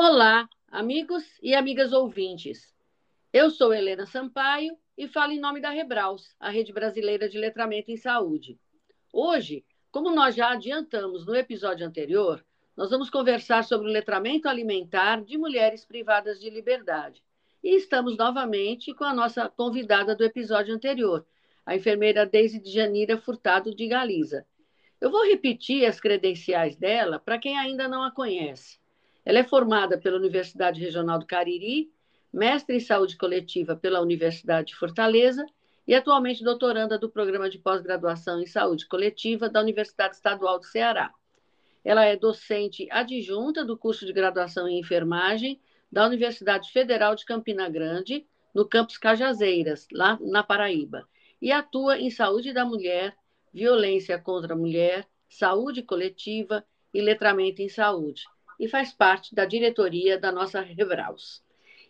Olá, amigos e amigas ouvintes. Eu sou Helena Sampaio e falo em nome da Rebraus, a Rede Brasileira de Letramento em Saúde. Hoje, como nós já adiantamos no episódio anterior, nós vamos conversar sobre o letramento alimentar de mulheres privadas de liberdade. E estamos novamente com a nossa convidada do episódio anterior, a enfermeira Deise de Janira Furtado de Galiza. Eu vou repetir as credenciais dela para quem ainda não a conhece. Ela é formada pela Universidade Regional do Cariri, mestre em saúde coletiva pela Universidade de Fortaleza e atualmente doutoranda do programa de pós-graduação em saúde coletiva da Universidade Estadual do Ceará. Ela é docente adjunta do curso de graduação em enfermagem da Universidade Federal de Campina Grande, no campus Cajazeiras, lá na Paraíba, e atua em saúde da mulher, violência contra a mulher, saúde coletiva e letramento em saúde e faz parte da diretoria da nossa Rebraus.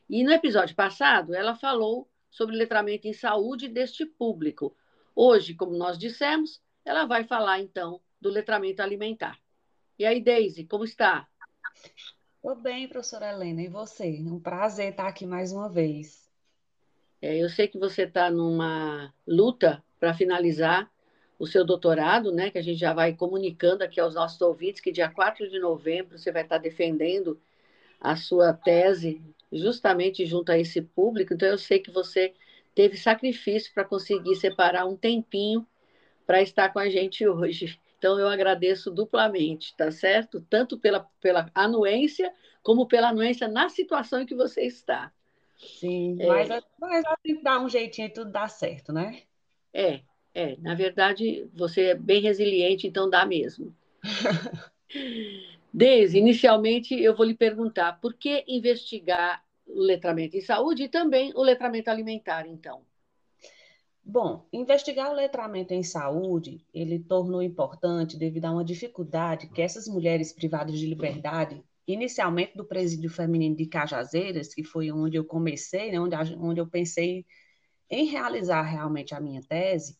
E no episódio passado, ela falou sobre letramento em saúde deste público. Hoje, como nós dissemos, ela vai falar então do letramento alimentar. E aí, Deise, como está? Estou bem, professora Helena. E você? É um prazer estar aqui mais uma vez. É, eu sei que você está numa luta para finalizar o seu doutorado, né, que a gente já vai comunicando aqui aos nossos ouvintes que dia 4 de novembro você vai estar defendendo a sua tese justamente junto a esse público. Então, eu sei que você teve sacrifício para conseguir separar um tempinho para estar com a gente hoje. Então, eu agradeço duplamente, tá certo? Tanto pela, pela anuência, como pela anuência na situação em que você está. Sim, é, mas, mas tem que dar um jeitinho e tudo dá certo, né? É, é, na verdade, você é bem resiliente, então dá mesmo. Deise, inicialmente eu vou lhe perguntar por que investigar o letramento em saúde e também o letramento alimentar, então? Bom, investigar o letramento em saúde, ele tornou importante devido a uma dificuldade que essas mulheres privadas de liberdade, inicialmente do presídio feminino de Cajazeiras, que foi onde eu comecei, né, onde, onde eu pensei em realizar realmente a minha tese,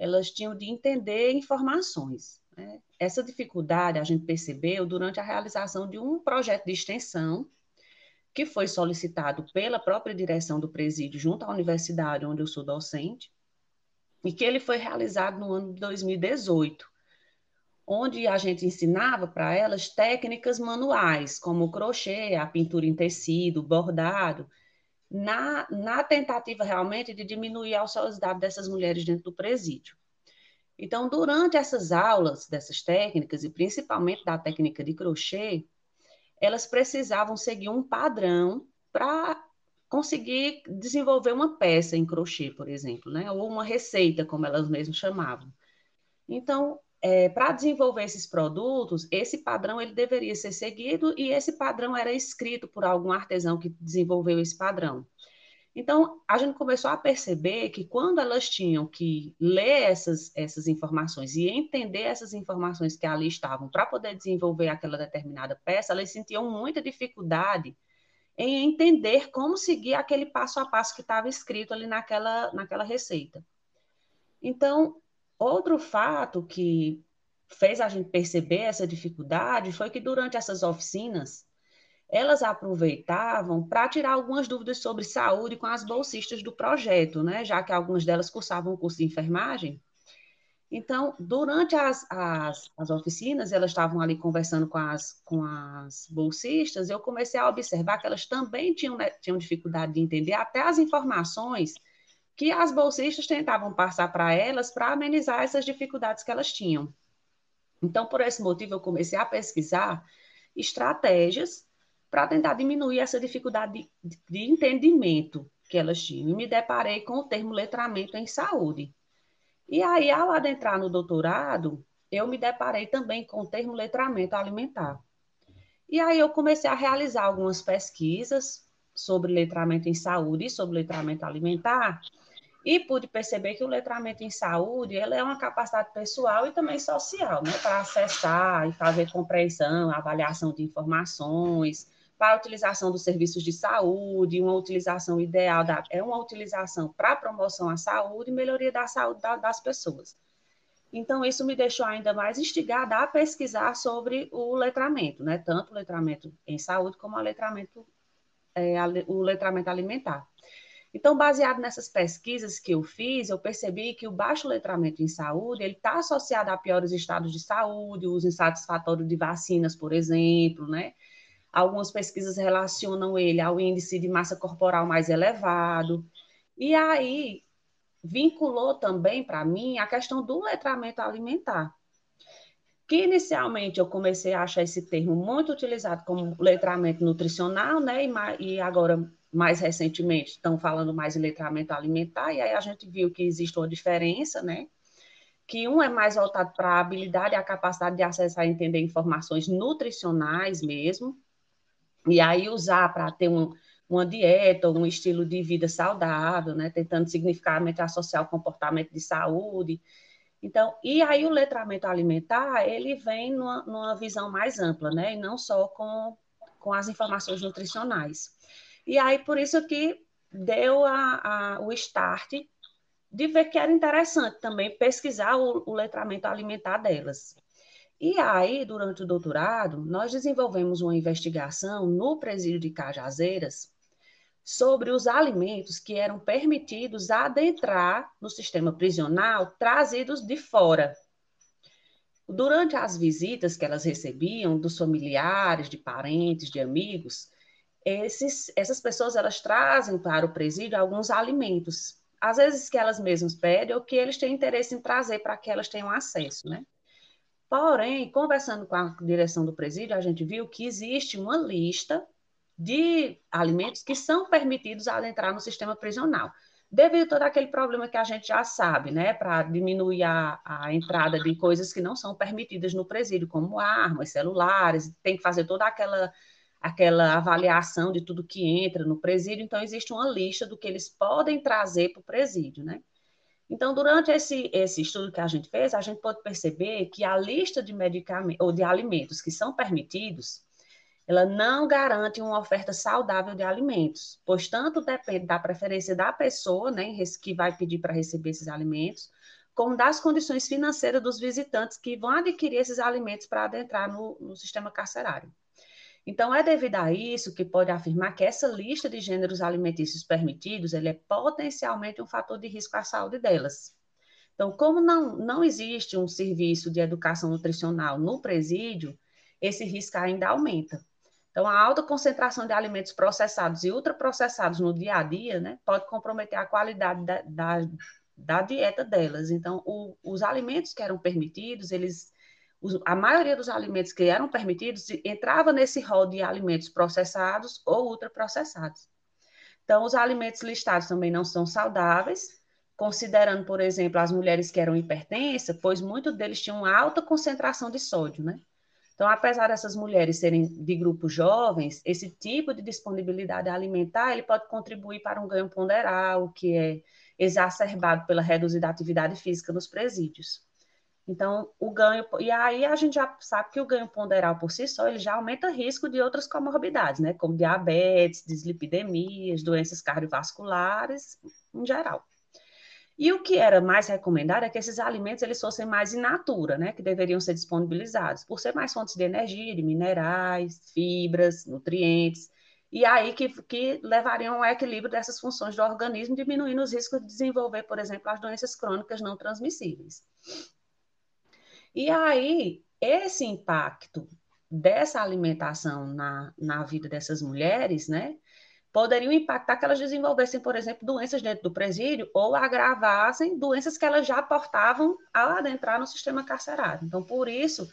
elas tinham de entender informações. Né? Essa dificuldade a gente percebeu durante a realização de um projeto de extensão que foi solicitado pela própria direção do presídio junto à universidade onde eu sou docente, e que ele foi realizado no ano de 2018, onde a gente ensinava para elas técnicas manuais, como crochê, a pintura em tecido, bordado, na, na tentativa realmente de diminuir a ociosidade dessas mulheres dentro do presídio. Então, durante essas aulas dessas técnicas, e principalmente da técnica de crochê, elas precisavam seguir um padrão para conseguir desenvolver uma peça em crochê, por exemplo, né? ou uma receita, como elas mesmas chamavam. Então, é, para desenvolver esses produtos, esse padrão ele deveria ser seguido e esse padrão era escrito por algum artesão que desenvolveu esse padrão. Então, a gente começou a perceber que quando elas tinham que ler essas, essas informações e entender essas informações que ali estavam para poder desenvolver aquela determinada peça, elas sentiam muita dificuldade em entender como seguir aquele passo a passo que estava escrito ali naquela, naquela receita. Então, Outro fato que fez a gente perceber essa dificuldade foi que durante essas oficinas, elas aproveitavam para tirar algumas dúvidas sobre saúde com as bolsistas do projeto, né? Já que algumas delas cursavam o curso de enfermagem. Então, durante as, as, as oficinas, elas estavam ali conversando com as, com as bolsistas, eu comecei a observar que elas também tinham, né, tinham dificuldade de entender até as informações que as bolsistas tentavam passar para elas para amenizar essas dificuldades que elas tinham. Então, por esse motivo, eu comecei a pesquisar estratégias para tentar diminuir essa dificuldade de, de, entendimento que elas tinham. E me deparei com o termo letramento em saúde. E aí, ao adentrar no doutorado, eu me deparei também com o termo letramento alimentar. E aí eu comecei a realizar algumas pesquisas sobre letramento em saúde e sobre letramento alimentar, e pude perceber que o letramento em saúde ele é uma capacidade pessoal e também social, né, para acessar e fazer compreensão, avaliação de informações, para a utilização dos serviços de saúde, uma utilização ideal, da, é uma utilização para promoção à saúde e melhoria da saúde da, das pessoas. Então, isso me deixou ainda mais instigada a pesquisar sobre o letramento, né? Tanto o letramento em saúde como o letramento, é, o letramento alimentar. Então, baseado nessas pesquisas que eu fiz, eu percebi que o baixo letramento em saúde ele está associado a piores estados de saúde, uso insatisfatório de vacinas, por exemplo, né? Algumas pesquisas relacionam ele ao índice de massa corporal mais elevado. E aí vinculou também para mim a questão do letramento alimentar. Que inicialmente eu comecei a achar esse termo muito utilizado como letramento nutricional, né? E, e agora mais recentemente estão falando mais em letramento alimentar, e aí a gente viu que existe uma diferença, né? Que um é mais voltado para a habilidade e a capacidade de acessar e entender informações nutricionais mesmo, e aí usar para ter um, uma dieta, um estilo de vida saudável, né? Tentando significativamente associar o comportamento de saúde. Então, e aí o letramento alimentar, ele vem numa, numa visão mais ampla, né? E não só com, com as informações nutricionais. E aí, por isso que deu a, a, o start de ver que era interessante também pesquisar o, o letramento alimentar delas. E aí, durante o doutorado, nós desenvolvemos uma investigação no presídio de Cajazeiras sobre os alimentos que eram permitidos adentrar no sistema prisional trazidos de fora. Durante as visitas que elas recebiam dos familiares, de parentes, de amigos, esses, essas pessoas elas trazem para o presídio alguns alimentos, às vezes que elas mesmas pedem ou que eles têm interesse em trazer para que elas tenham acesso, né? Porém, conversando com a direção do presídio, a gente viu que existe uma lista de alimentos que são permitidos adentrar no sistema prisional, devido a todo aquele problema que a gente já sabe, né, para diminuir a, a entrada de coisas que não são permitidas no presídio, como armas, celulares, tem que fazer toda aquela aquela avaliação de tudo que entra no presídio, então existe uma lista do que eles podem trazer para o presídio, né? Então, durante esse, esse estudo que a gente fez, a gente pode perceber que a lista de medicamentos ou de alimentos que são permitidos, ela não garante uma oferta saudável de alimentos, pois tanto depende da preferência da pessoa, né, que vai pedir para receber esses alimentos, como das condições financeiras dos visitantes que vão adquirir esses alimentos para adentrar no, no sistema carcerário. Então, é devido a isso que pode afirmar que essa lista de gêneros alimentícios permitidos ele é potencialmente um fator de risco à saúde delas. Então, como não, não existe um serviço de educação nutricional no presídio, esse risco ainda aumenta. Então, a alta concentração de alimentos processados e ultraprocessados no dia a dia né, pode comprometer a qualidade da, da, da dieta delas. Então, o, os alimentos que eram permitidos, eles a maioria dos alimentos que eram permitidos entrava nesse rol de alimentos processados ou ultraprocessados. Então, os alimentos listados também não são saudáveis, considerando, por exemplo, as mulheres que eram hipertensas, pois muitos deles tinham alta concentração de sódio, né? Então, apesar dessas mulheres serem de grupos jovens, esse tipo de disponibilidade alimentar ele pode contribuir para um ganho ponderal, que é exacerbado pela reduzida atividade física nos presídios. Então, o ganho, e aí a gente já sabe que o ganho ponderal por si só, ele já aumenta o risco de outras comorbidades, né, como diabetes, dislipidemias, doenças cardiovasculares, em geral. E o que era mais recomendado é que esses alimentos eles fossem mais in natura, né, que deveriam ser disponibilizados, por ser mais fontes de energia, de minerais, fibras, nutrientes, e aí que, que levariam ao equilíbrio dessas funções do organismo, diminuindo os riscos de desenvolver, por exemplo, as doenças crônicas não transmissíveis. E aí, esse impacto dessa alimentação na, na vida dessas mulheres, né, poderiam impactar que elas desenvolvessem, por exemplo, doenças dentro do presídio ou agravassem doenças que elas já portavam ao adentrar no sistema carcerário. Então, por isso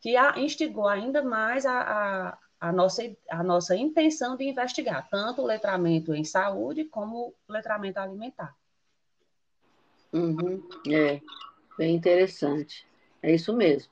que a, instigou ainda mais a, a, a, nossa, a nossa intenção de investigar tanto o letramento em saúde como o letramento alimentar. Uhum, é, bem interessante. É isso mesmo.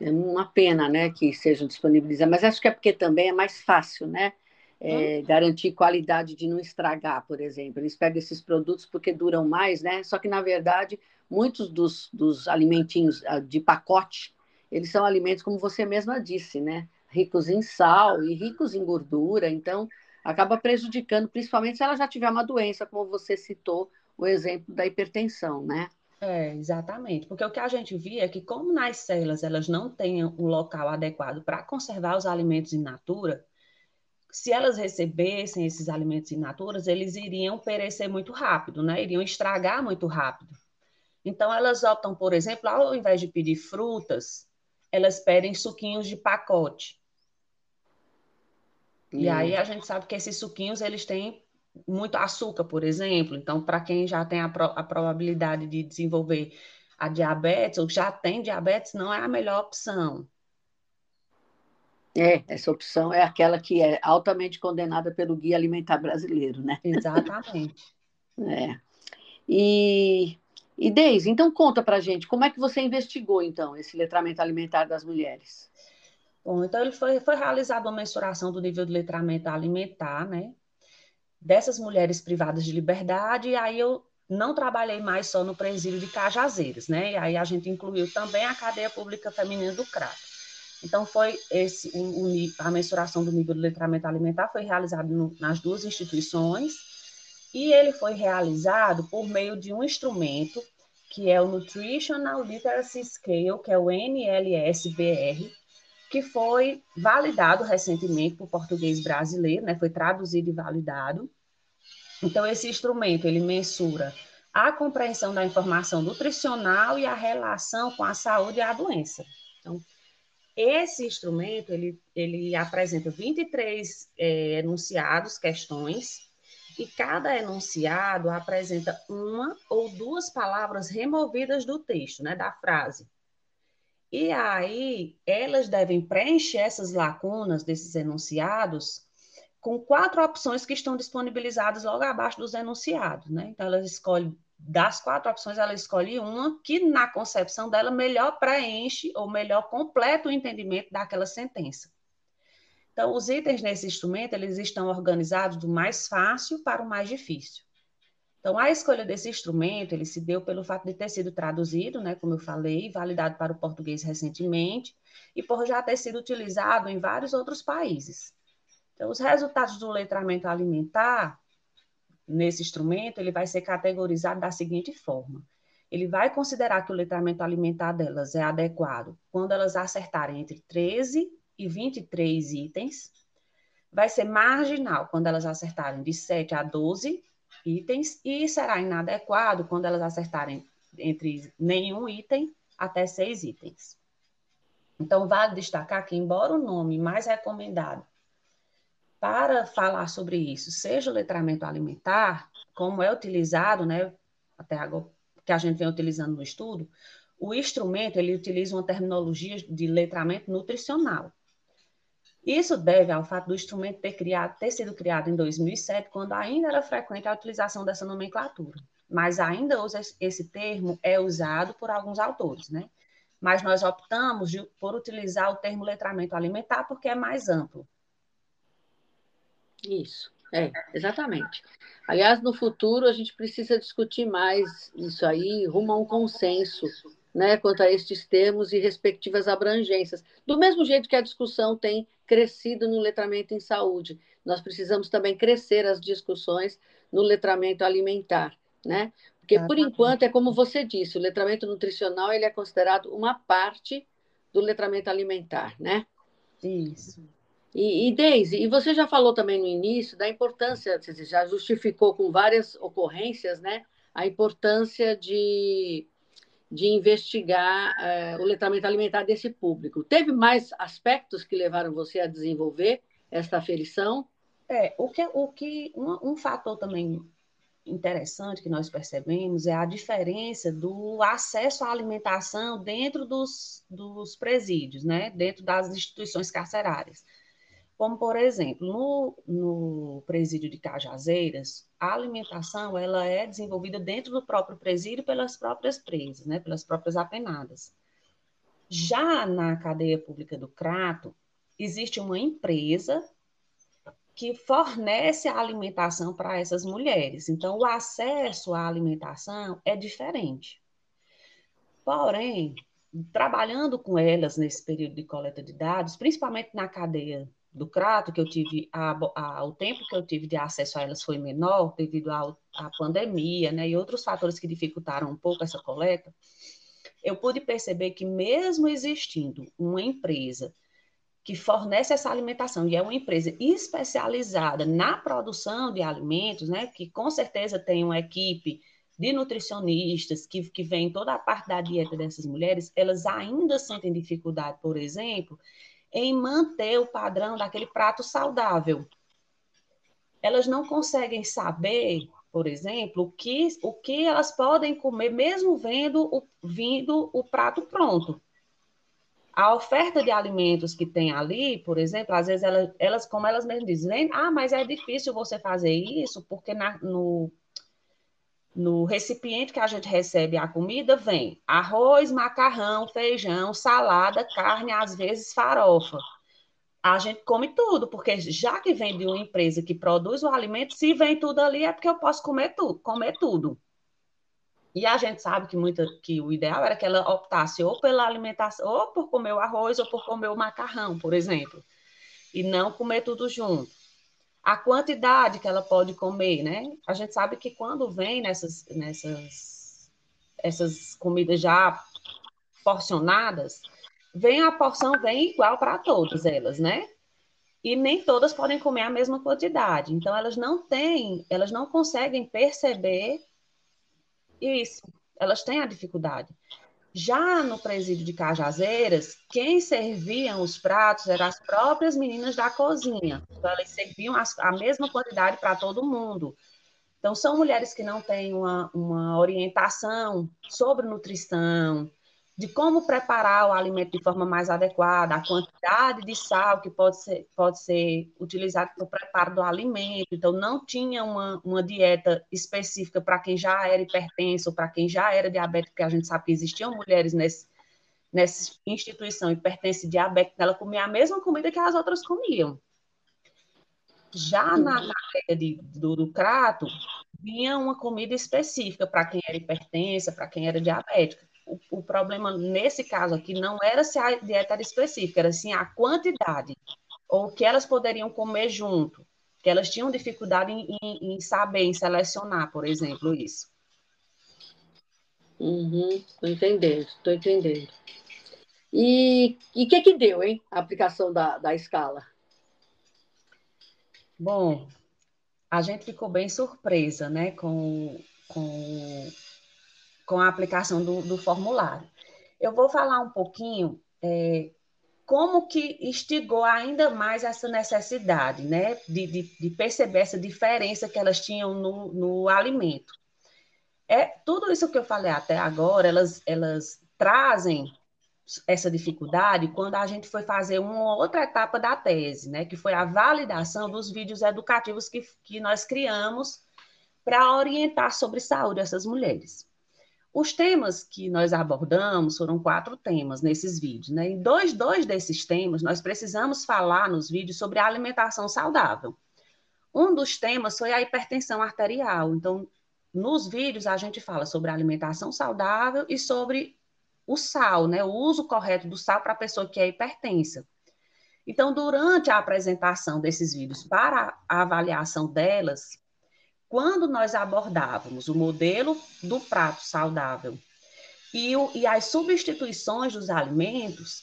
É uma pena, né, que sejam disponibilizados, mas acho que é porque também é mais fácil, né? É, hum. Garantir qualidade de não estragar, por exemplo. Eles pegam esses produtos porque duram mais, né? Só que, na verdade, muitos dos, dos alimentinhos ah, de pacote, eles são alimentos, como você mesma disse, né? Ricos em sal e ricos em gordura, então acaba prejudicando, principalmente se ela já tiver uma doença, como você citou o exemplo da hipertensão, né? É, exatamente. Porque o que a gente via é que, como nas celas elas não têm um local adequado para conservar os alimentos in natura, se elas recebessem esses alimentos in natura, eles iriam perecer muito rápido, né? Iriam estragar muito rápido. Então, elas optam, por exemplo, ao invés de pedir frutas, elas pedem suquinhos de pacote. Hum. E aí a gente sabe que esses suquinhos, eles têm muito açúcar, por exemplo. Então, para quem já tem a, pro, a probabilidade de desenvolver a diabetes, ou já tem diabetes, não é a melhor opção. É, essa opção é aquela que é altamente condenada pelo Guia Alimentar Brasileiro, né? Exatamente. é. E, e Deise, então conta pra gente, como é que você investigou, então, esse letramento alimentar das mulheres? Bom, então ele foi, foi realizada uma mensuração do nível de letramento alimentar, né? Dessas mulheres privadas de liberdade, e aí eu não trabalhei mais só no presídio de Cajazeiras, né? E aí a gente incluiu também a cadeia pública feminina do Crato. Então, foi esse o, o, a mensuração do nível de letramento alimentar foi realizado no, nas duas instituições e ele foi realizado por meio de um instrumento que é o Nutritional Literacy Scale, que é o NLSBR, que foi validado recentemente por português brasileiro, né? Foi traduzido e validado. Então, esse instrumento, ele mensura a compreensão da informação nutricional e a relação com a saúde e a doença. Então, esse instrumento, ele, ele apresenta 23 é, enunciados, questões, e cada enunciado apresenta uma ou duas palavras removidas do texto, né, da frase. E aí, elas devem preencher essas lacunas desses enunciados com quatro opções que estão disponibilizadas logo abaixo dos enunciados, né? Então, elas escolhem das quatro opções, ela escolhe uma que, na concepção dela, melhor preenche ou melhor completa o entendimento daquela sentença. Então, os itens nesse instrumento, eles estão organizados do mais fácil para o mais difícil. Então, a escolha desse instrumento, ele se deu pelo fato de ter sido traduzido, né, como eu falei, validado para o português recentemente, e por já ter sido utilizado em vários outros países. Então, os resultados do letramento alimentar, nesse instrumento, ele vai ser categorizado da seguinte forma. Ele vai considerar que o letramento alimentar delas é adequado quando elas acertarem entre 13 e 23 itens. Vai ser marginal quando elas acertarem de 7 a 12 itens. E será inadequado quando elas acertarem entre nenhum item até 6 itens. Então, vale destacar que, embora o nome mais recomendado para falar sobre isso, seja o letramento alimentar, como é utilizado, né, até agora, que a gente vem utilizando no estudo, o instrumento, ele utiliza uma terminologia de letramento nutricional. Isso deve ao fato do instrumento ter, criado, ter sido criado em 2007, quando ainda era frequente a utilização dessa nomenclatura. Mas ainda usa esse termo é usado por alguns autores, né? Mas nós optamos de, por utilizar o termo letramento alimentar porque é mais amplo. Isso, é, exatamente. Aliás, no futuro a gente precisa discutir mais isso aí, rumo a um consenso, né, quanto a estes termos e respectivas abrangências. Do mesmo jeito que a discussão tem crescido no letramento em saúde, nós precisamos também crescer as discussões no letramento alimentar, né? Porque por enquanto é como você disse, o letramento nutricional ele é considerado uma parte do letramento alimentar, né? Isso. E, e Deise, e você já falou também no início da importância, você já justificou com várias ocorrências, né, a importância de, de investigar é, o letramento alimentar desse público. Teve mais aspectos que levaram você a desenvolver esta aferição? É, o que, o que um, um fator também interessante que nós percebemos é a diferença do acesso à alimentação dentro dos, dos presídios, né? dentro das instituições carcerárias. Como, por exemplo, no, no presídio de Cajazeiras, a alimentação ela é desenvolvida dentro do próprio presídio pelas próprias presas, né, pelas próprias apenadas. Já na cadeia pública do Crato, existe uma empresa que fornece a alimentação para essas mulheres. Então, o acesso à alimentação é diferente. Porém, trabalhando com elas nesse período de coleta de dados, principalmente na cadeia do Crato, que eu tive, a, a, o tempo que eu tive de acesso a elas foi menor, devido à pandemia, né, e outros fatores que dificultaram um pouco essa coleta, eu pude perceber que mesmo existindo uma empresa que fornece essa alimentação e é uma empresa especializada na produção de alimentos, né, que com certeza tem uma equipe de nutricionistas que, que vem toda a parte da dieta dessas mulheres, elas ainda sentem dificuldade, por exemplo, em manter o padrão daquele prato saudável. Elas não conseguem saber, por exemplo, o que, o que elas podem comer, mesmo vendo o, vindo o prato pronto. A oferta de alimentos que tem ali, por exemplo, às vezes elas, elas como elas mesmas dizem, ah, mas é difícil você fazer isso, porque na, no, no recipiente que a gente recebe a comida vem arroz, macarrão, feijão, salada, carne, às vezes farofa. A gente come tudo, porque já que vem de uma empresa que produz o alimento, se vem tudo ali é porque eu posso comer tudo, comer tudo. E a gente sabe que, muita, que o ideal era que ela optasse ou pela alimentação, ou por comer o arroz, ou por comer o macarrão, por exemplo, e não comer tudo junto a quantidade que ela pode comer, né? A gente sabe que quando vem nessas, nessas essas comidas já porcionadas, vem a porção vem igual para todas elas, né? E nem todas podem comer a mesma quantidade. Então elas não têm, elas não conseguem perceber isso. Elas têm a dificuldade. Já no presídio de Cajazeiras, quem serviam os pratos eram as próprias meninas da cozinha. Então, elas serviam a mesma quantidade para todo mundo. Então, são mulheres que não têm uma, uma orientação sobre nutrição, de como preparar o alimento de forma mais adequada, a quantidade de sal que pode ser, pode ser utilizado para o preparo do alimento. Então, não tinha uma, uma dieta específica para quem já era hipertenso, para quem já era diabético, porque a gente sabe que existiam mulheres nesse, nessa instituição hipertensa e diabética, ela comia a mesma comida que as outras comiam. Já na, de, do, do crato, vinha uma comida específica para quem era hipertensa, para quem era diabética o, o, problema nesse caso aqui não era se a dieta era específica, era sim a quantidade, ou o que elas poderiam comer junto, que elas tinham dificuldade em, em, em saber, em selecionar, por exemplo, isso. Uhum, estou entendendo, estou entendendo. E o que que deu, hein, a aplicação da, da escala? Bom, a gente ficou bem surpresa, né, com, com com a aplicação do, do formulário. Eu vou falar um pouquinho é, como que instigou ainda mais essa necessidade, né, de, de, de perceber essa diferença que elas tinham no, no, alimento. É tudo isso que eu falei até agora, elas, elas trazem essa dificuldade quando a gente foi fazer uma outra etapa da tese, né, que foi a validação dos vídeos educativos que, que nós criamos para orientar sobre saúde essas mulheres. Os temas que nós abordamos foram quatro temas nesses vídeos, né? Em dois, dois desses temas, nós precisamos falar nos vídeos sobre a alimentação saudável. Um dos temas foi a hipertensão arterial. Então, nos vídeos, a gente fala sobre a alimentação saudável e sobre o sal, né? O uso correto do sal para a pessoa que é hipertensa. Então, durante a apresentação desses vídeos para a avaliação delas, quando nós abordávamos o modelo do prato saudável e, o, e as substituições dos alimentos,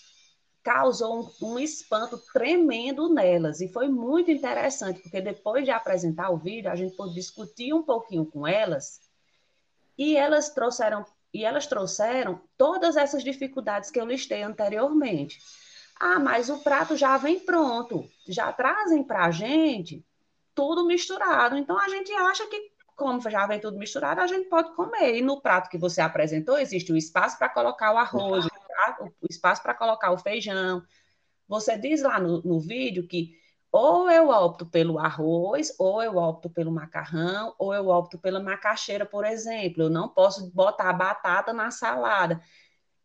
causou um, um, espanto tremendo nelas. E foi muito interessante, porque depois de apresentar o vídeo, a gente pôde discutir um pouquinho com elas, e elas trouxeram, e elas trouxeram todas essas dificuldades que eu listei anteriormente. Ah, mas o prato já vem pronto, já trazem para a gente tudo misturado. Então a gente acha que, como já vem tudo misturado, a gente pode comer. E no prato que você apresentou, existe o espaço para colocar o arroz, o espaço para colocar o feijão. Você diz lá no, no vídeo que ou eu opto pelo arroz, ou eu opto pelo macarrão, ou eu opto pela macaxeira, por exemplo. Eu não posso botar batata na salada.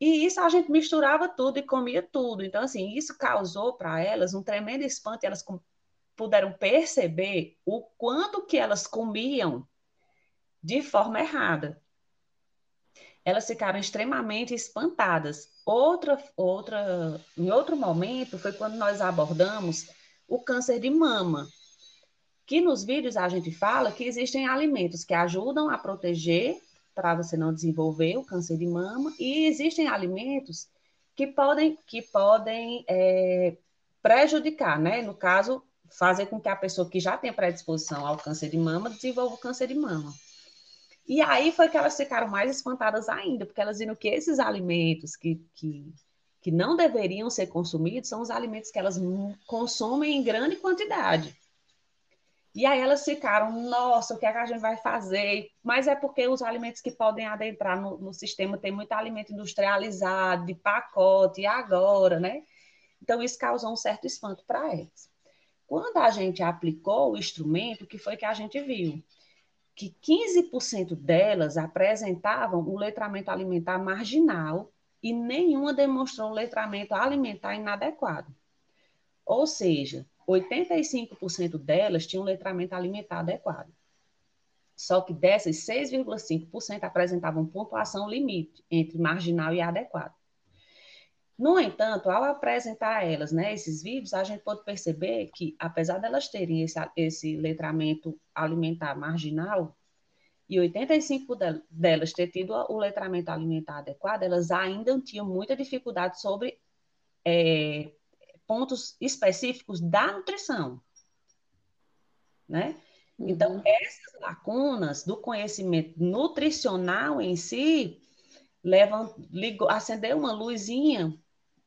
E isso a gente misturava tudo e comia tudo. Então, assim, isso causou para elas um tremendo espanto. Elas puderam perceber o quanto que elas comiam de forma errada. Elas ficaram extremamente espantadas. Outra, outra, em outro momento foi quando nós abordamos o câncer de mama. Que nos vídeos a gente fala que existem alimentos que ajudam a proteger para você não desenvolver o câncer de mama, e existem alimentos que podem, que podem é, prejudicar, né? No caso, fazer com que a pessoa que já tem predisposição ao câncer de mama desenvolva o câncer de mama. E aí foi que elas ficaram mais espantadas ainda, porque elas viram que esses alimentos que, que, que não deveriam ser consumidos são os alimentos que elas consomem em grande quantidade. E aí elas ficaram, nossa, o que, é que a gente vai fazer? Mas é porque os alimentos que podem adentrar no, no sistema tem muito alimento industrializado, de pacote, e agora, né? Então isso causou um certo espanto para elas. Quando a gente aplicou o instrumento, o que foi que a gente viu? Que 15% delas apresentavam o letramento alimentar marginal e nenhuma demonstrou letramento alimentar inadequado. Ou seja, 85% delas tinham letramento alimentar adequado. Só que dessas, 6,5% apresentavam pontuação limite entre marginal e adequado. No entanto, ao apresentar a elas né, esses vídeos, a gente pode perceber que, apesar delas terem esse, esse letramento alimentar marginal, e 85 delas ter tido o letramento alimentar adequado, elas ainda tinham muita dificuldade sobre é, pontos específicos da nutrição, né? Então, uhum. essas lacunas do conhecimento nutricional em si levam, ligou, acendeu uma luzinha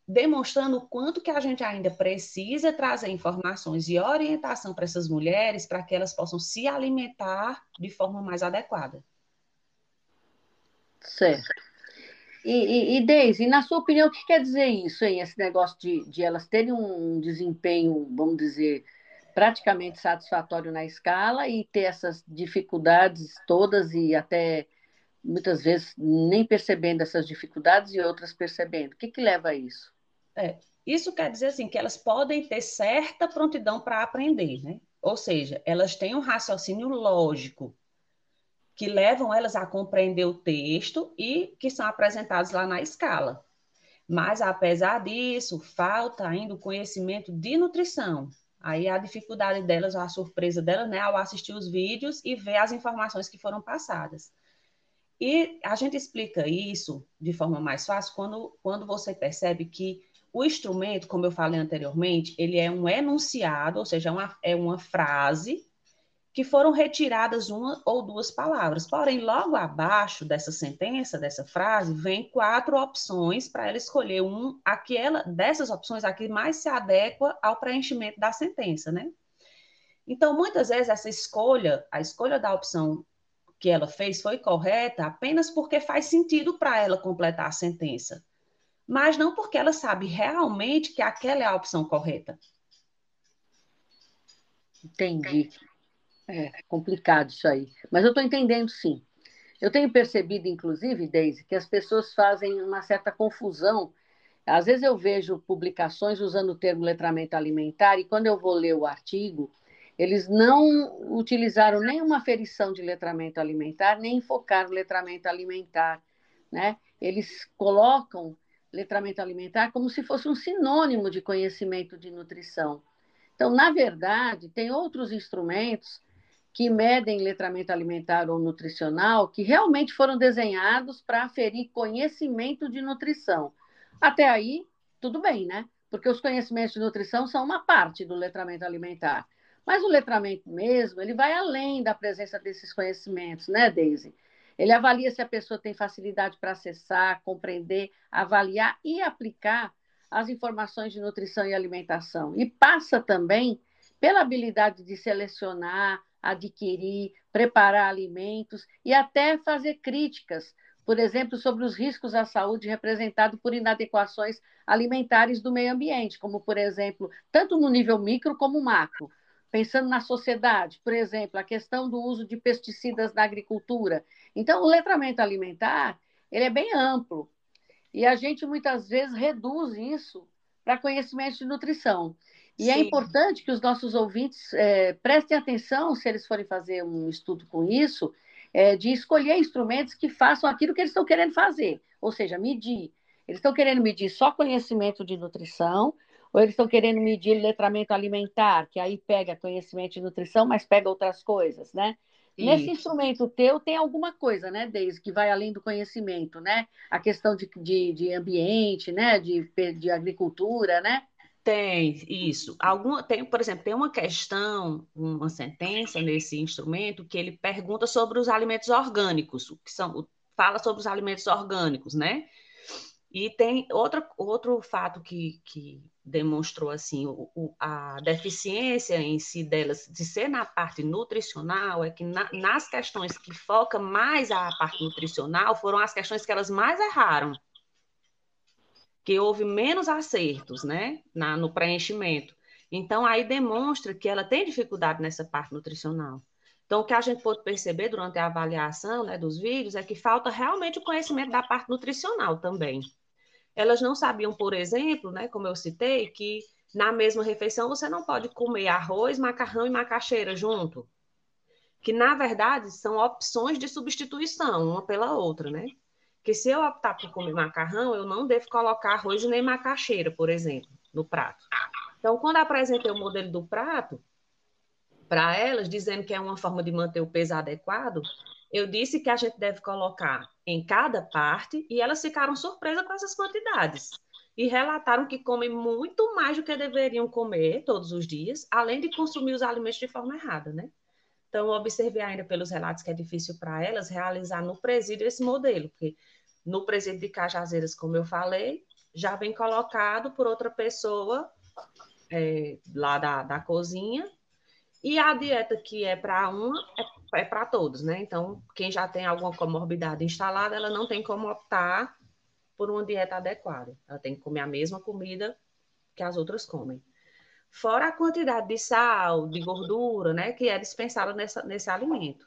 demonstrando o quanto que a gente ainda precisa trazer informações e orientação para essas mulheres para que elas possam se alimentar de forma mais adequada. Certo. E, e, e Deise, na sua opinião, o que quer dizer isso, hein? Esse negócio de, de elas terem um desempenho, vamos dizer, praticamente satisfatório na escala e ter essas dificuldades todas e até muitas vezes nem percebendo essas dificuldades e outras percebendo. O que, que leva a isso? É, isso quer dizer assim que elas podem ter certa prontidão para aprender, né? Ou seja, elas têm um raciocínio lógico que levam elas a compreender o texto e que são apresentados lá na escala. Mas apesar disso, falta ainda o conhecimento de nutrição. Aí a dificuldade delas, a surpresa delas, né, ao assistir os vídeos e ver as informações que foram passadas. E a gente explica isso de forma mais fácil quando, quando você percebe que o instrumento, como eu falei anteriormente, ele é um enunciado, ou seja, é uma, é uma frase que foram retiradas uma ou duas palavras. Porém, logo abaixo dessa sentença, dessa frase, vem quatro opções para ela escolher um, aquela dessas opções aqui mais se adequa ao preenchimento da sentença, né? Então, muitas vezes essa escolha, a escolha da opção que ela fez foi correta apenas porque faz sentido para ela completar a sentença mas não porque ela sabe realmente que aquela é a opção correta. Entendi. É complicado isso aí. Mas eu estou entendendo sim. Eu tenho percebido, inclusive, Deise, que as pessoas fazem uma certa confusão. Às vezes eu vejo publicações usando o termo letramento alimentar, e quando eu vou ler o artigo, eles não utilizaram nenhuma ferição de letramento alimentar, nem focaram letramento alimentar. Né? Eles colocam letramento alimentar como se fosse um sinônimo de conhecimento de nutrição. Então, na verdade, tem outros instrumentos que medem letramento alimentar ou nutricional que realmente foram desenhados para aferir conhecimento de nutrição. Até aí, tudo bem, né? Porque os conhecimentos de nutrição são uma parte do letramento alimentar. Mas o letramento mesmo, ele vai além da presença desses conhecimentos, né, Daisy? Ele avalia se a pessoa tem facilidade para acessar, compreender, avaliar e aplicar as informações de nutrição e alimentação. E passa também pela habilidade de selecionar, adquirir, preparar alimentos e até fazer críticas, por exemplo, sobre os riscos à saúde representados por inadequações alimentares do meio ambiente, como, por exemplo, tanto no nível micro como macro pensando na sociedade, por exemplo, a questão do uso de pesticidas na agricultura. Então, o letramento alimentar, ele é bem amplo. E a gente muitas vezes reduz isso para conhecimento de nutrição. E é Sim. é importante que os nossos ouvintes é, prestem atenção, se eles forem fazer um estudo com isso, é, de escolher instrumentos que façam aquilo que eles estão querendo fazer, ou seja, medir. Eles estão querendo medir só conhecimento de nutrição, ou eles estão querendo medir letramento alimentar, que aí pega conhecimento de nutrição, mas pega outras coisas, né? Isso. Nesse instrumento teu tem alguma coisa, né, Deise, que vai além do conhecimento, né? A questão de, de, de ambiente, né? De, de agricultura, né? Tem, isso. Alguma, tem, por exemplo, tem uma questão, uma sentença nesse instrumento que ele pergunta sobre os alimentos orgânicos, que são, fala sobre os alimentos orgânicos, né? E tem outro, outro fato que, que demonstrou assim o, o, a deficiência em si delas de ser na parte nutricional é que na, nas questões que foca mais a parte nutricional foram as questões que elas mais erraram que houve menos acertos, né, na, no preenchimento. Então, aí demonstra que ela tem dificuldade nessa parte nutricional. Então, o que a gente pode perceber durante a avaliação né, dos vídeos é que falta realmente o conhecimento da parte nutricional também. Elas não sabiam, por exemplo, né, como eu citei, que na mesma refeição você não pode comer arroz, macarrão e macaxeira junto. Que, na verdade, são opções de substituição, uma pela outra, né? que se eu optar por comer macarrão, eu não devo colocar arroz nem macaxeira, por exemplo, no prato. Então, quando apresentei o modelo do prato para elas, dizendo que é uma forma de manter o peso adequado, eu disse que a gente deve colocar em cada parte e elas ficaram surpresas com essas quantidades. E relataram que comem muito mais do que deveriam comer todos os dias, além de consumir os alimentos de forma errada, né? Então, observei ainda pelos relatos que é difícil para elas realizar no presídio esse modelo, porque no presídio de Cajazeiras, como eu falei, já vem colocado por outra pessoa é, lá da, da cozinha. E a dieta que é para uma é, é para todos, né? Então, quem já tem alguma comorbidade instalada, ela não tem como optar por uma dieta adequada. Ela tem que comer a mesma comida que as outras comem. Fora a quantidade de sal, de gordura, né, que é dispensada nessa, nesse alimento.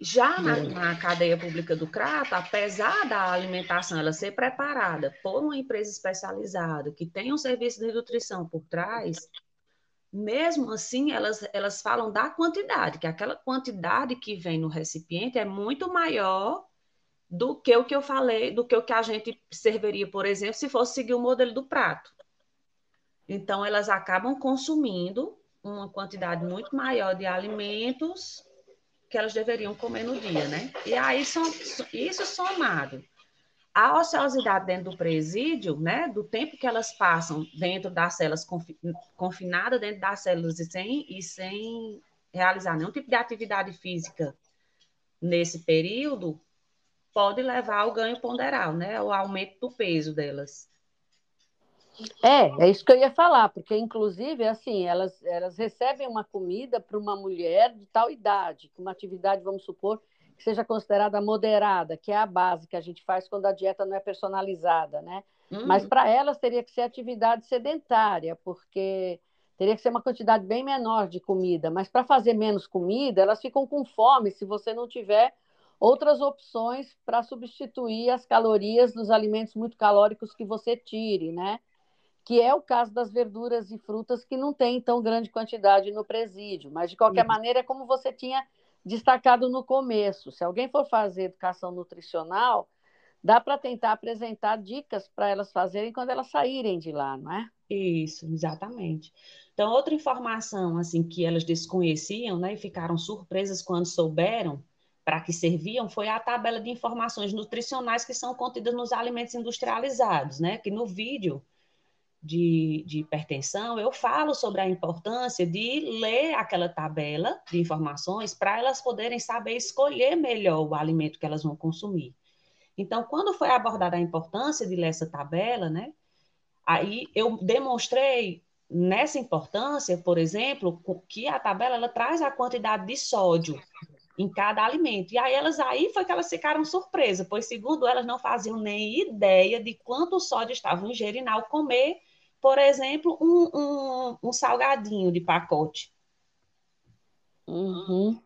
Já na, na, cadeia pública do Crato, apesar da alimentação ela ser preparada por uma empresa especializada que tem um serviço de nutrição por trás, mesmo assim elas, elas falam da quantidade, que aquela quantidade que vem no recipiente é muito maior do que o que eu falei, do que o que a gente serviria, por exemplo, se fosse seguir o modelo do prato. Então elas acabam consumindo uma quantidade muito maior de alimentos que elas deveriam comer no dia, né? E aí, isso somado à ociosidade dentro do presídio, né, do tempo que elas passam dentro das celas, confinadas dentro das células e sem, e sem realizar nenhum tipo de atividade física nesse período, pode levar ao ganho ponderal, né, ao aumento do peso delas. É, é isso que eu ia falar, porque inclusive assim, elas, elas recebem uma comida para uma mulher de tal idade, uma atividade, vamos supor, que seja considerada moderada, que é a base que a gente faz quando a dieta não é personalizada, né? Mas para elas teria que ser atividade sedentária, porque teria que ser uma quantidade bem menor de comida. Mas para fazer menos comida, elas ficam com fome se você não tiver outras opções para substituir as calorias dos alimentos muito calóricos que você tire, né? que é o caso das verduras e frutas que não tem tão grande quantidade no presídio. Mas, de qualquer uhum. maneira, é como você tinha destacado no começo. Se alguém for fazer educação nutricional, dá para tentar apresentar dicas para elas fazerem quando elas saírem de lá, não é? Isso, exatamente. Então, outra informação assim que elas desconheciam, né, e ficaram surpresas quando souberam para que serviam, foi a tabela de informações nutricionais que são contidas nos alimentos industrializados, né? Que no vídeo de, de hipertensão, eu falo sobre a importância de ler aquela tabela de informações para elas poderem saber escolher melhor o alimento que elas vão consumir. Então, quando foi abordada a importância de ler essa tabela, né, aí eu demonstrei nessa importância, por exemplo, que a tabela ela traz a quantidade de sódio em cada alimento. E aí elas aí foi que elas ficaram surpresas, pois segundo elas não faziam nem ideia de quanto sódio estavam ingerindo ao comer por exemplo, um, um, um salgadinho de pacote. Uhum.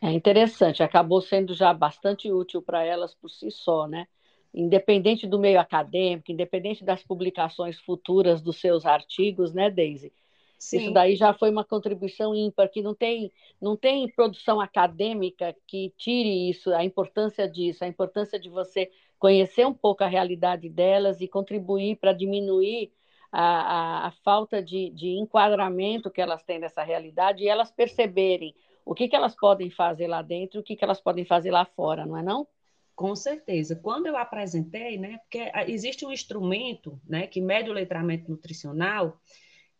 É interessante, acabou sendo já bastante útil para elas por si só, né? Independente do meio acadêmico, independente das publicações futuras dos seus artigos, né, Daisy? Sim. Isso daí já foi uma contribuição ímpar, que não tem, não tem produção acadêmica que tire isso, a importância disso, a importância de você conhecer um pouco a realidade delas e contribuir para diminuir a, a, a falta de, de, enquadramento que elas têm dessa realidade e elas perceberem o que, que elas podem fazer lá dentro o que, que elas podem fazer lá fora, não é não? Com certeza. Quando eu apresentei, né, porque existe um instrumento né, que mede o letramento nutricional,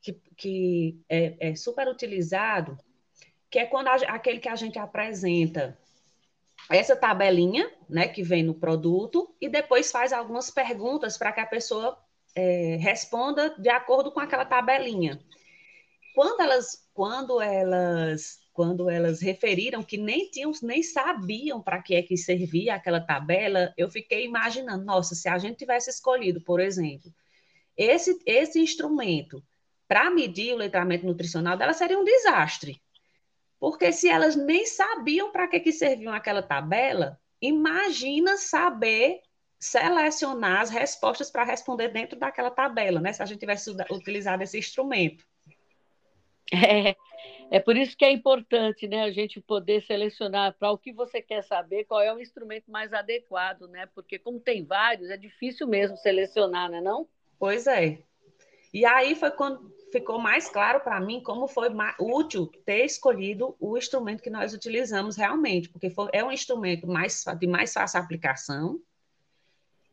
que, que é, é super utilizado, que é quando a, aquele que a gente apresenta essa tabelinha, né, que vem no produto, e depois faz algumas perguntas para que a pessoa é, responda de acordo com aquela tabelinha. Quando elas, quando elas, quando elas referiram que nem tinham, nem sabiam para que é que servia aquela tabela, eu fiquei imaginando, nossa, se a gente tivesse escolhido, por exemplo, esse, esse instrumento para medir o letramento nutricional dela seria um desastre. Porque se elas nem sabiam para que, que serviam aquela tabela, imagina saber selecionar as respostas para responder dentro daquela tabela, né? Se a gente tivesse utilizado esse instrumento. É, é por isso que é importante, né, a gente poder selecionar para o que você quer saber, qual é o instrumento mais adequado, né? Porque como tem vários, é difícil mesmo selecionar, né, não? Pois é. E aí foi quando ficou mais claro para mim como foi útil ter escolhido o instrumento que nós utilizamos realmente, porque foi, é um instrumento mais, de mais fácil aplicação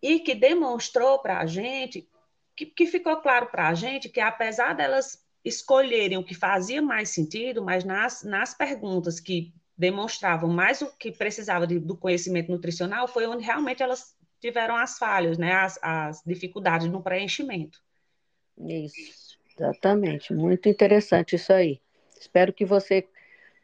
e que demonstrou para a gente, que, que ficou claro para a gente que apesar delas escolherem o que fazia mais sentido, mas nas, nas perguntas que demonstravam mais o que precisava de, do conhecimento nutricional, foi onde realmente elas tiveram as falhas, né, as, as dificuldades no preenchimento. Isso. Exatamente, muito interessante isso aí. Espero que você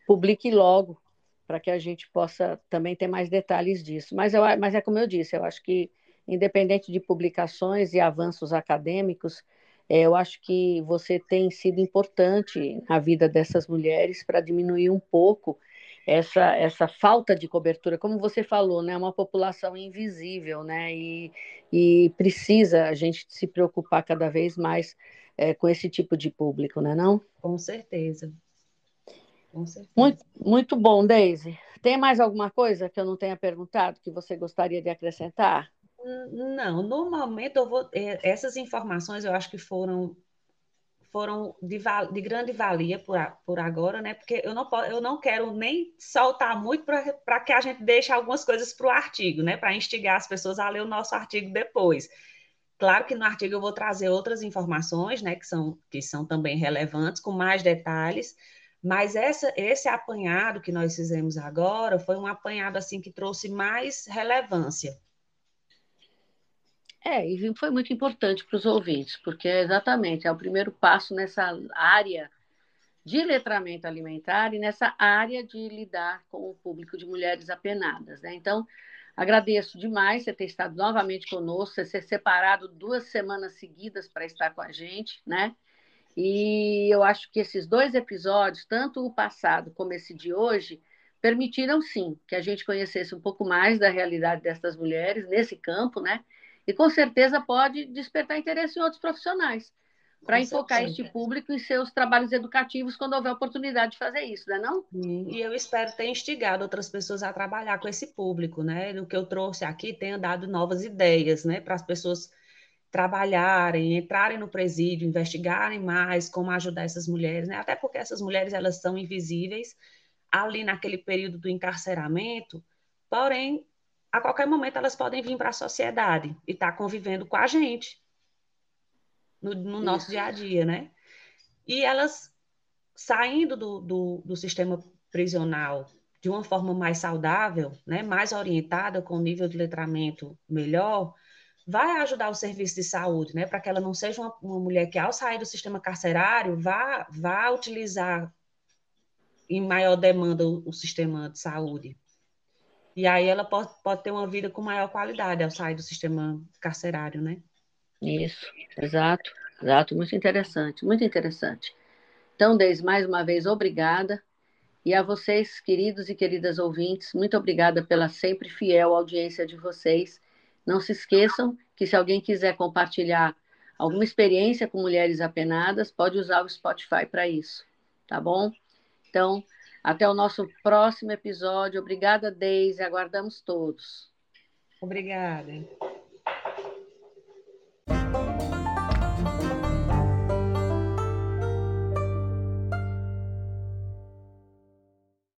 publique logo para que a gente possa também ter mais detalhes disso. Mas, eu, mas é como eu disse, eu acho que, independente de publicações e avanços acadêmicos, é, eu acho que você tem sido importante na vida dessas mulheres para diminuir um pouco essa, essa falta de cobertura, como você falou, né, uma população invisível, né, e, e precisa a gente se preocupar cada vez mais é, com esse tipo de público, não é não? Com certeza. Com certeza. Muito, muito bom, Daisy. Tem mais alguma coisa que eu não tenha perguntado que você gostaria de acrescentar? Não, no momento eu vou. É, essas informações eu acho que foram foram de, de grande valia por, por agora, né? Porque eu não, eu não quero nem soltar muito para que a gente deixe algumas coisas para o artigo, né? Para instigar as pessoas a ler o nosso artigo depois. Claro que no artigo eu vou trazer outras informações, né, que são, que são também relevantes, com mais detalhes, mas essa, esse apanhado que nós fizemos agora foi um apanhado assim que trouxe mais relevância. É, e foi muito importante para os ouvintes, porque é exatamente é o primeiro passo nessa área de letramento alimentar e nessa área de lidar com o público de mulheres apenadas. Né? Então, Agradeço demais você ter estado novamente conosco, você ter separado duas semanas seguidas para estar com a gente, né? E eu acho que esses dois episódios, tanto o passado como esse de hoje, permitiram sim que a gente conhecesse um pouco mais da realidade dessas mulheres nesse campo, né? E com certeza pode despertar interesse em outros profissionais para enfocar este público em seus trabalhos educativos quando houver oportunidade de fazer isso, não é não? E eu espero ter instigado outras pessoas a trabalhar com esse público, né? O que eu trouxe aqui tenha dado novas ideias, né? Para as pessoas trabalharem, entrarem no presídio, investigarem mais como ajudar essas mulheres, né? Até porque essas mulheres elas são invisíveis ali naquele período do encarceramento, porém a qualquer momento elas podem vir para a sociedade e estar tá convivendo com a gente, no, no nosso dia a dia, né? E elas saindo do, do, do, sistema prisional de uma forma mais saudável, né, mais orientada, com nível de letramento melhor, vai ajudar o serviço de saúde, né, para que ela não seja uma, uma, mulher que, ao sair do sistema carcerário, vá, vá utilizar em maior demanda o, o sistema de saúde. E aí ela pode, pode ter uma vida com maior qualidade ao sair do sistema carcerário, né? Isso, exato, exato, muito interessante, muito interessante. Então, Deise, mais uma vez, obrigada. E a vocês, queridos e queridas ouvintes, muito obrigada pela sempre fiel audiência de vocês. Não se esqueçam que se alguém quiser compartilhar alguma experiência com mulheres apenadas, pode usar o Spotify para isso, tá bom? Então, até o nosso próximo episódio. Obrigada, Deise. Aguardamos todos. Obrigada.